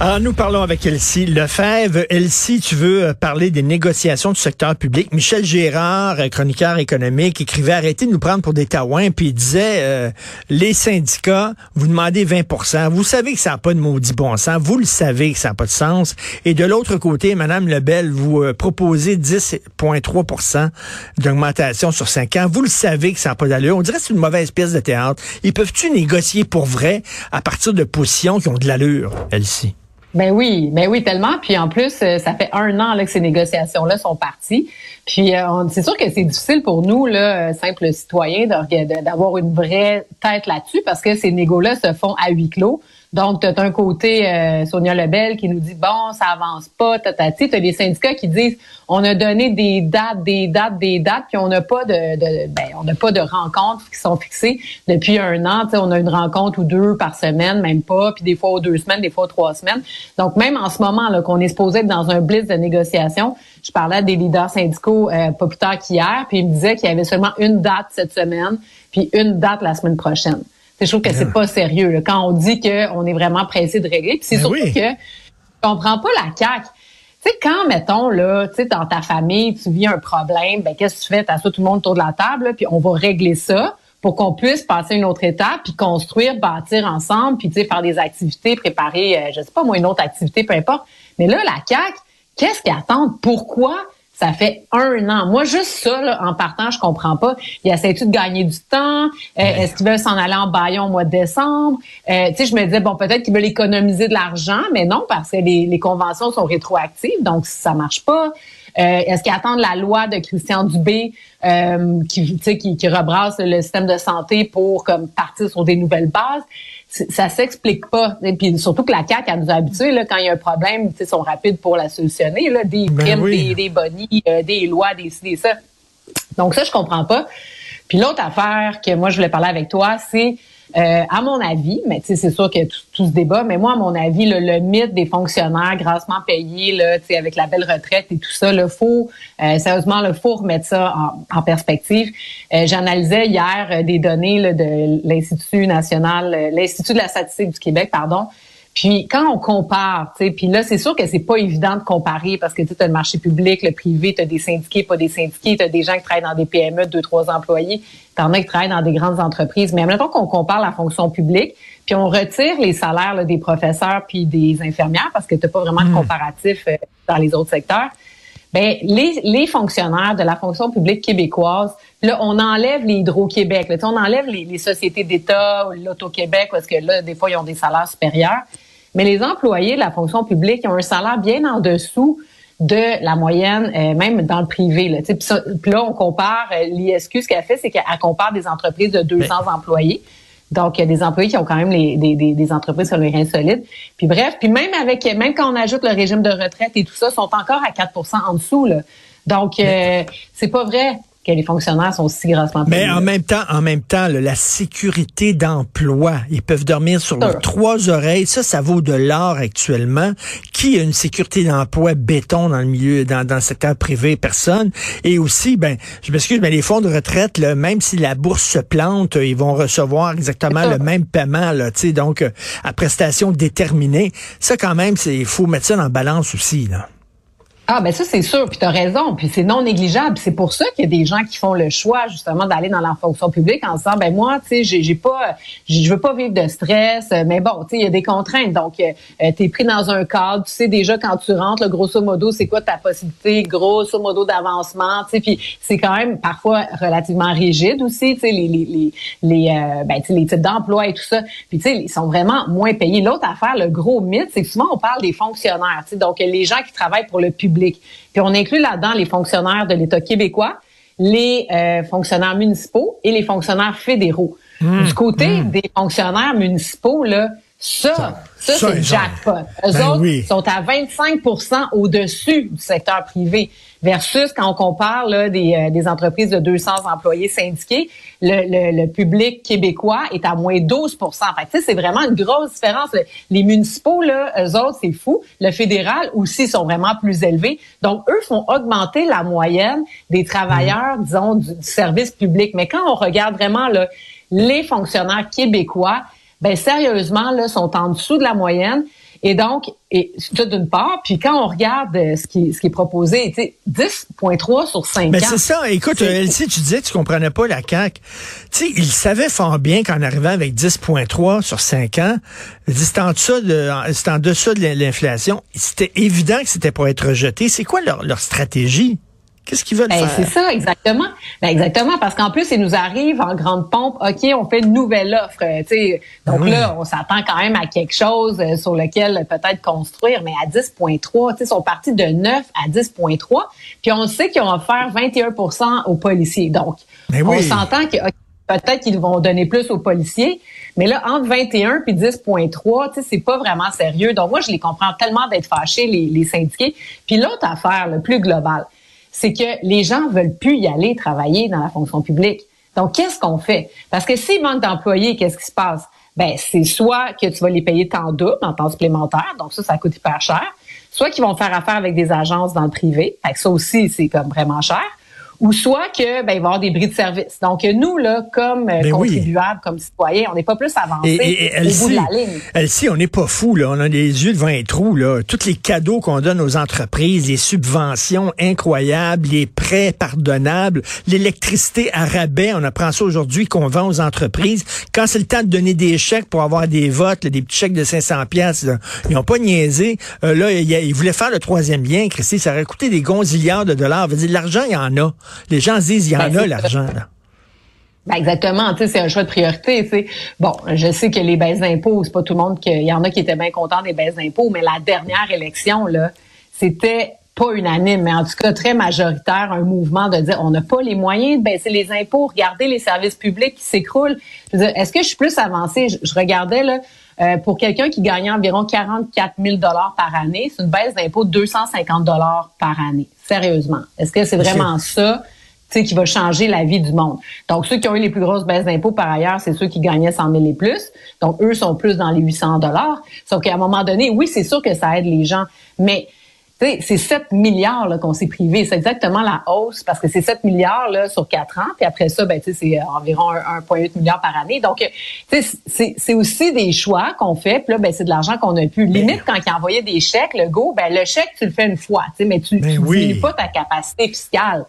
Alors, nous parlons avec Elsie Lefebvre. Elsie, tu veux euh, parler des négociations du secteur public. Michel Gérard, euh, chroniqueur économique, écrivait arrêtez de nous prendre pour des taouins, puis il disait euh, les syndicats, vous demandez 20% Vous savez que ça n'a pas de maudit bon sens. Vous le savez que ça n'a pas de sens. Et de l'autre côté, Madame Lebel, vous proposez 10,3% d'augmentation sur 5 ans. Vous le savez que ça n'a pas d'allure. On dirait que c'est une mauvaise pièce de théâtre. Ils peuvent-tu négocier pour vrai à partir de positions qui ont de l'allure, Elsie? Ben oui, ben oui, tellement. Puis en plus, euh, ça fait un an là, que ces négociations-là sont parties. Puis euh, c'est sûr que c'est difficile pour nous, là, euh, simples citoyens, d'avoir une vraie tête là-dessus parce que ces négos-là se font à huis clos. Donc, tu as un côté euh, Sonia Lebel qui nous dit bon, ça avance pas, tatati. Tu as des syndicats qui disent on a donné des dates, des dates, des dates, puis on n'a pas de, de ben, on n'a pas de rencontres qui sont fixées depuis un an. on a une rencontre ou deux par semaine, même pas, puis des fois aux deux semaines, des fois aux trois semaines. Donc, même en ce moment là qu'on est supposé être dans un blitz de négociation, je parlais à des leaders syndicaux euh, pas plus tard qu'hier, puis ils me disaient qu'il y avait seulement une date cette semaine, puis une date la semaine prochaine. Je trouve que c'est pas sérieux quand on dit qu'on est vraiment pressé de régler. Puis c'est ben surtout que je comprends pas la CAQ. Tu sais, quand, mettons, là, tu sais, dans ta famille, tu vis un problème, ben qu'est-ce que tu fais? T'assois tout le monde autour de la table, puis on va régler ça pour qu'on puisse passer une autre étape, puis construire, bâtir ensemble, puis tu sais, faire des activités, préparer, euh, je sais pas moi, une autre activité, peu importe. Mais là, la CAQ, qu'est-ce qu'ils attendent? Pourquoi ça fait un an. Moi, juste ça, là, en partant, je comprends pas. Il essaie-tu de gagner du temps? Euh, est-ce qu'ils veulent s'en aller en baillon au mois de décembre? Euh, tu sais, je me disais, bon, peut-être qu'ils veulent économiser de l'argent, mais non, parce que les, les, conventions sont rétroactives, donc ça marche pas. Euh, est-ce qu'ils attendent la loi de Christian Dubé qui, qui, qui rebrasse le système de santé pour comme partir sur des nouvelles bases? Ça s'explique pas. Et puis surtout que la CAQ, a nous a habitués, là, quand il y a un problème, ils sont rapides pour la solutionner. Là, des ben primes, des, des bonnies, euh, des lois, des des ça. Donc ça, je comprends pas. Puis l'autre affaire que moi, je voulais parler avec toi, c'est euh, à mon avis, mais c'est sûr que tout, tout, ce débat, mais moi, à mon avis, le mythe des fonctionnaires grassement payés, là, avec la belle retraite et tout ça, le faut, euh, sérieusement, le faut remettre ça en, perspective. Euh, j'analysais hier des données de l'Institut national, l'Institut de la statistique du Québec, pardon, puis quand on compare, tu sais, puis là c'est sûr que c'est pas évident de comparer parce que tu as le marché public, le privé, tu as des syndiqués, pas des syndiqués, tu as des gens qui travaillent dans des PME, deux trois employés, tu en as qui travaillent dans des grandes entreprises. Mais temps qu'on compare la fonction publique, puis on retire les salaires des professeurs puis des infirmières parce que tu pas vraiment de hmm. comparatif euh, dans les autres secteurs. Ben les, les fonctionnaires de la fonction publique québécoise, là, on enlève les Hydro-Québec, on enlève les, les sociétés d'État, l'Auto-Québec, parce que là, des fois, ils ont des salaires supérieurs. Mais les employés de la fonction publique ont un salaire bien en dessous de la moyenne, euh, même dans le privé. Là, puis, là, on compare, euh, l'ISQ, ce qu'elle fait, c'est qu'elle compare des entreprises de 200 employés. Donc, il y a des employés qui ont quand même les, des, des, entreprises sur les reins solides. Puis bref, puis même avec, même quand on ajoute le régime de retraite et tout ça, sont encore à 4% en dessous. Là. Donc, euh, c'est pas vrai que les fonctionnaires sont si grassement payés. Mais en même temps, en même temps, la sécurité d'emploi, ils peuvent dormir sur leurs trois oreilles. Ça, ça vaut de l'or actuellement. Qui a une sécurité d'emploi béton dans le milieu, dans, dans le secteur privé? Personne. Et aussi, ben, je m'excuse, mais les fonds de retraite, là, même si la bourse se plante, ils vont recevoir exactement le même paiement, là, donc euh, à prestation déterminée. Ça, quand même, c'est, il faut mettre ça dans la balance aussi, là. Ah ben ça c'est sûr, puis tu as raison, puis c'est non négligeable. C'est pour ça qu'il y a des gens qui font le choix justement d'aller dans la fonction publique en disant ben moi tu sais j'ai pas je veux pas vivre de stress, mais bon tu sais il y a des contraintes donc euh, tu es pris dans un cadre, tu sais déjà quand tu rentres le grosso modo c'est quoi ta possibilité grosso modo d'avancement, tu sais puis c'est quand même parfois relativement rigide aussi, tu sais les les les les euh, ben, les types d'emploi et tout ça, puis tu sais ils sont vraiment moins payés. L'autre affaire, le gros mythe, c'est que souvent on parle des fonctionnaires, tu sais donc les gens qui travaillent pour le public puis on inclut là-dedans les fonctionnaires de l'État québécois, les euh, fonctionnaires municipaux et les fonctionnaires fédéraux. Mmh. du côté mmh. des fonctionnaires municipaux, là, Ça, ça, c'est jackpot. Eux ben autres sont à 25% au-dessus du secteur privé versus quand on compare là, des, euh, des, entreprises de 200 employés syndiqués, le, le, public québécois est à moins 12% fait c'est vraiment une grosse différence. Les municipaux, là, eux autres, c'est fou. Le fédéral aussi sont vraiment plus élevés. Donc, eux font augmenter la moyenne des travailleurs, mmh. disons, du, service public. Mais quand on regarde vraiment là, les fonctionnaires québécois, ben sérieusement, là, sont en dessous de la moyenne. Et donc, et ça d'une part, puis quand on regarde euh, ce qui, ce qui est proposé, tu sais, 10,3 sur 5 Mais c'est ça. Écoute, Elsie, tu disais que tu comprenais pas la CAQ. Tu sais, ils savaient fort bien qu'en arrivant avec 10,3 sur 5 ans, c'est en, de, c'est en deçà de l'inflation. C'était évident que c'était pour être rejeté. C'est quoi leur, leur stratégie? Qu'est-ce qu'ils veulent ben, faire? C'est ça, exactement. Ben, exactement, parce qu'en plus, il nous arrive en grande pompe, OK, on fait une nouvelle offre. Euh, sais, donc là, on s'attend quand même à quelque chose euh, sur lequel peut-être construire, mais à 10,3, ils sont partis de 9 à 10,3. Puis on sait qu'ils ont offert 21% aux policiers. Donc, on s'entend que peut-être qu'ils vont donner plus aux policiers, mais là, entre 21 puis 10,3, c'est pas vraiment sérieux. Donc moi, je les comprends tellement d'être fâchés, les, les syndiqués. Puis l'autre affaire, le plus global, c'est que les gens veulent plus y aller travailler dans la fonction publique. Donc, qu'est-ce qu'on fait? Parce que s'il manque d'employés, qu'est-ce qui se passe? Ben, c'est soit que tu vas les payer tant double, en temps supplémentaire, donc ça, ça coûte hyper cher. Soit qu'ils vont faire affaire avec des agences dans le privé, fait que ça aussi, c'est comme vraiment cher ou soit que ben, il va y avoir des bris de service. Donc nous là, comme euh, ben contribuables, comme citoyens, on n'est pas plus avancés au bout de la ligne. Elsie, on n'est pas fou là, on a les yeux devant un trou là. Tous les cadeaux qu'on donne aux entreprises, les subventions incroyables, les prêts pardonnables, l'électricité à rabais, on apprend ça aujourd'hui qu'on vend aux entreprises. Quand c'est le temps de donner des chèques pour avoir des votes, des petits chèques de 500 pièces, ils n'ont pas niaisé. Euh, là, ils voulaient faire le troisième lien, Christy, ça aurait coûté des gonzillards de dollars. L'argent, il y en a. Les gens se disent, il y en ben, a l'argent. Ben exactement, tu sais, c'est un choix de priorité. Bon, je sais que les baisses d'impôts, c'est pas tout le monde qu'il y en a qui étaient bien contents des baisses d'impôts, mais la dernière élection là, c'était pas unanime, mais en tout cas très majoritaire, un mouvement de dire on n'a pas les moyens de baisser les impôts, regardez les services publics qui s'écroulent. Est-ce que je suis plus avancée? Je, regardais là, euh, pour quelqu'un qui gagnait environ 44 000 dollars par année, c'est une baisse d'impôt de 250 dollars par année. Sérieusement, est-ce que c'est vraiment ça? qui va changer la vie du monde? Donc, ceux qui ont eu les plus grosses baisses d'impôts, par ailleurs, c'est ceux qui gagnaient 100 000 et plus. Donc, eux sont plus dans les 800 dollars. Sauf qu'à un moment donné, oui, c'est sûr que ça aide les gens, mais c'est 7 milliards qu'on s'est privé. C'est exactement la hausse parce que c'est 7 milliards là, sur 4 ans. Puis après ça, ben, c'est environ 1,8 milliard par année. Donc, c'est aussi des choix qu'on fait. Puis là, ben, c'est de l'argent qu'on a pu. Limite, quand il envoyait des chèques, le go, ben, le chèque, tu le fais une fois. Mais tu ne ben pas ta capacité fiscale.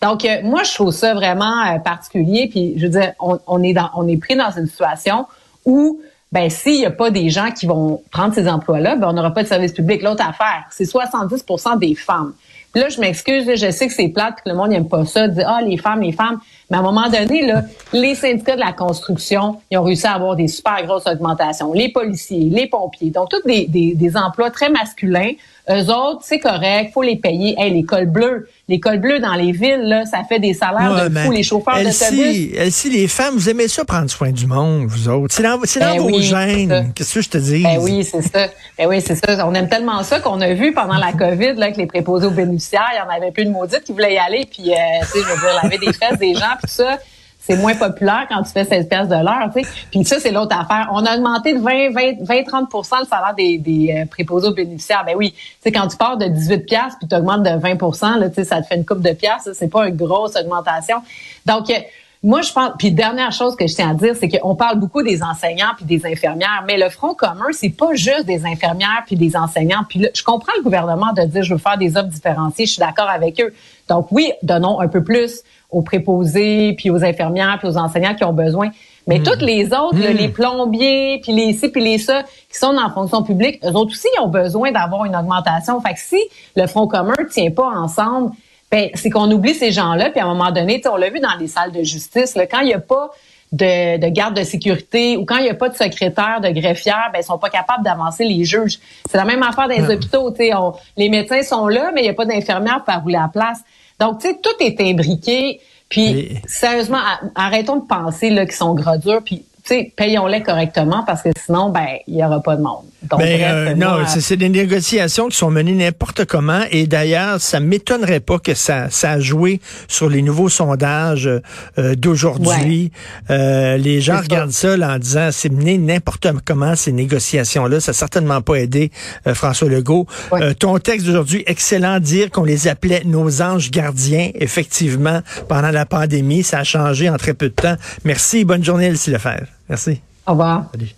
Donc, euh, moi, je trouve ça vraiment euh, particulier. Puis, je veux dire, on, on, est dans, on est pris dans une situation où ben s'il n'y a pas des gens qui vont prendre ces emplois-là, ben on n'aura pas de service public. L'autre affaire, c'est 70% des femmes. là, je m'excuse, je sais que c'est plate, que le monde n'aime pas ça, dire ah les femmes, les femmes. Mais à un moment donné, là, les syndicats de la construction, ils ont réussi à avoir des super grosses augmentations. Les policiers, les pompiers, donc tous des, des, des emplois très masculins. Eux autres, c'est correct, faut les payer. Hey, l'école bleue, l'école bleue dans les villes, là, ça fait des salaires de fou. Les chauffeurs d'autobus. Si les femmes, vous aimez ça prendre soin du monde, vous autres. C'est dans, c'est dans ben vos gènes. Qu'est-ce que je te dis? Ben oui, c'est ça. Ben oui, c'est ça. On aime tellement ça qu'on a vu pendant la COVID, là, que les préposés aux bénéficiaires, il y en avait plus de maudites qui voulaient y aller, puis, euh, tu sais, je veux dire, laver des fesses des gens, puis tout ça c'est moins populaire quand tu fais 16 pièces de l'heure, tu sais. Puis ça, c'est l'autre affaire. On a augmenté de 20, 20, 20 30% le salaire des, des euh, préposés aux bénéficiaires. Ben oui, tu sais, quand tu pars de 18 pièces puis tu augmentes de 20 là, tu sais, ça te fait une coupe de pièces. C'est pas une grosse augmentation. Donc, euh, moi, je pense. Puis dernière chose que je tiens à dire, c'est qu'on parle beaucoup des enseignants puis des infirmières, mais le front commun, c'est pas juste des infirmières puis des enseignants. Puis je comprends le gouvernement de dire je veux faire des offres différenciées. Je suis d'accord avec eux. Donc oui, donnons un peu plus aux préposés, puis aux infirmières, puis aux enseignants qui ont besoin. Mais hmm. toutes les autres, hmm. les plombiers, puis les ci, puis les ça, qui sont dans la fonction publique, eux autres aussi ont besoin d'avoir une augmentation. Fait que si le Front commun tient pas ensemble, ben, c'est qu'on oublie ces gens-là, puis à un moment donné, on l'a vu dans les salles de justice, là, quand il n'y a pas de, de, garde de sécurité ou quand il n'y a pas de secrétaire, de greffière, ben ils sont pas capables d'avancer les juges. C'est la même affaire dans les hôpitaux. On, les médecins sont là, mais il n'y a pas d'infirmière pour rouler à place. Donc, tu sais, tout est imbriqué. Puis, sérieusement, arrêtons de penser là qu'ils sont gras durs. Puis, payons-les correctement parce que sinon, ben, il y aura pas de monde. Donc, ben, euh, non, c'est des négociations qui sont menées n'importe comment. Et d'ailleurs, ça m'étonnerait pas que ça, ça a joué sur les nouveaux sondages euh, d'aujourd'hui. Euh, les gens regardent ça, en disant, c'est mené n'importe comment ces négociations-là. Ça n'a certainement pas aidé François Legault. ton texte d'aujourd'hui, excellent, dire qu'on les appelait nos anges gardiens. Effectivement, pendant la pandémie, ça a changé en très peu de temps. Merci. Bonne journée, Elsie Lefebvre. Merci. Au revoir. Salut.